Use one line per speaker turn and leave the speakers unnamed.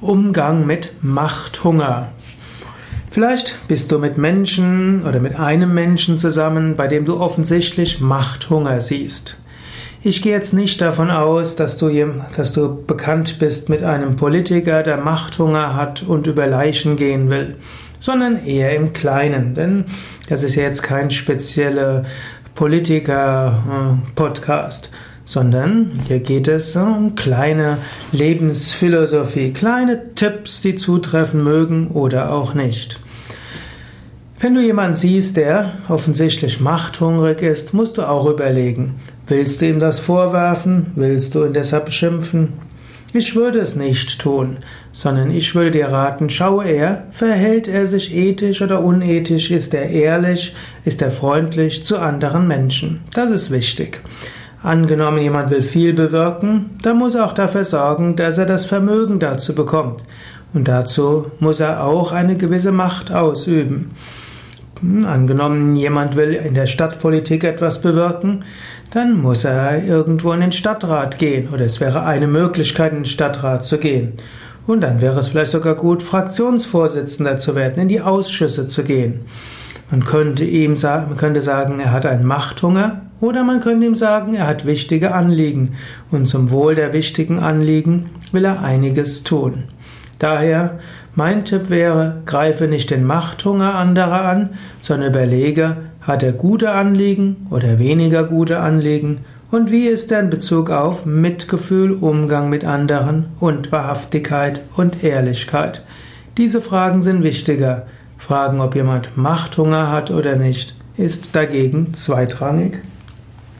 Umgang mit Machthunger. Vielleicht bist du mit Menschen oder mit einem Menschen zusammen, bei dem du offensichtlich Machthunger siehst. Ich gehe jetzt nicht davon aus, dass du, dass du bekannt bist mit einem Politiker, der Machthunger hat und über Leichen gehen will, sondern eher im Kleinen, denn das ist ja jetzt kein spezieller Politiker-Podcast sondern hier geht es um kleine Lebensphilosophie, kleine Tipps, die zutreffen mögen oder auch nicht. Wenn du jemanden siehst, der offensichtlich machthungrig ist, musst du auch überlegen, willst du ihm das vorwerfen, willst du ihn deshalb beschimpfen? Ich würde es nicht tun, sondern ich würde dir raten, schaue er, verhält er sich ethisch oder unethisch, ist er ehrlich, ist er freundlich zu anderen Menschen. Das ist wichtig. Angenommen, jemand will viel bewirken, dann muss er auch dafür sorgen, dass er das Vermögen dazu bekommt. Und dazu muss er auch eine gewisse Macht ausüben. Hm, angenommen, jemand will in der Stadtpolitik etwas bewirken, dann muss er irgendwo in den Stadtrat gehen. Oder es wäre eine Möglichkeit, in den Stadtrat zu gehen. Und dann wäre es vielleicht sogar gut, Fraktionsvorsitzender zu werden, in die Ausschüsse zu gehen. Man könnte ihm sagen, man könnte sagen, er hat einen Machthunger, oder man könnte ihm sagen, er hat wichtige Anliegen und zum Wohl der wichtigen Anliegen will er einiges tun. Daher mein Tipp wäre, greife nicht den Machthunger anderer an, sondern überlege, hat er gute Anliegen oder weniger gute Anliegen und wie ist er in Bezug auf Mitgefühl, Umgang mit anderen und Wahrhaftigkeit und Ehrlichkeit. Diese Fragen sind wichtiger. Fragen, ob jemand Machthunger hat oder nicht, ist dagegen zweitrangig.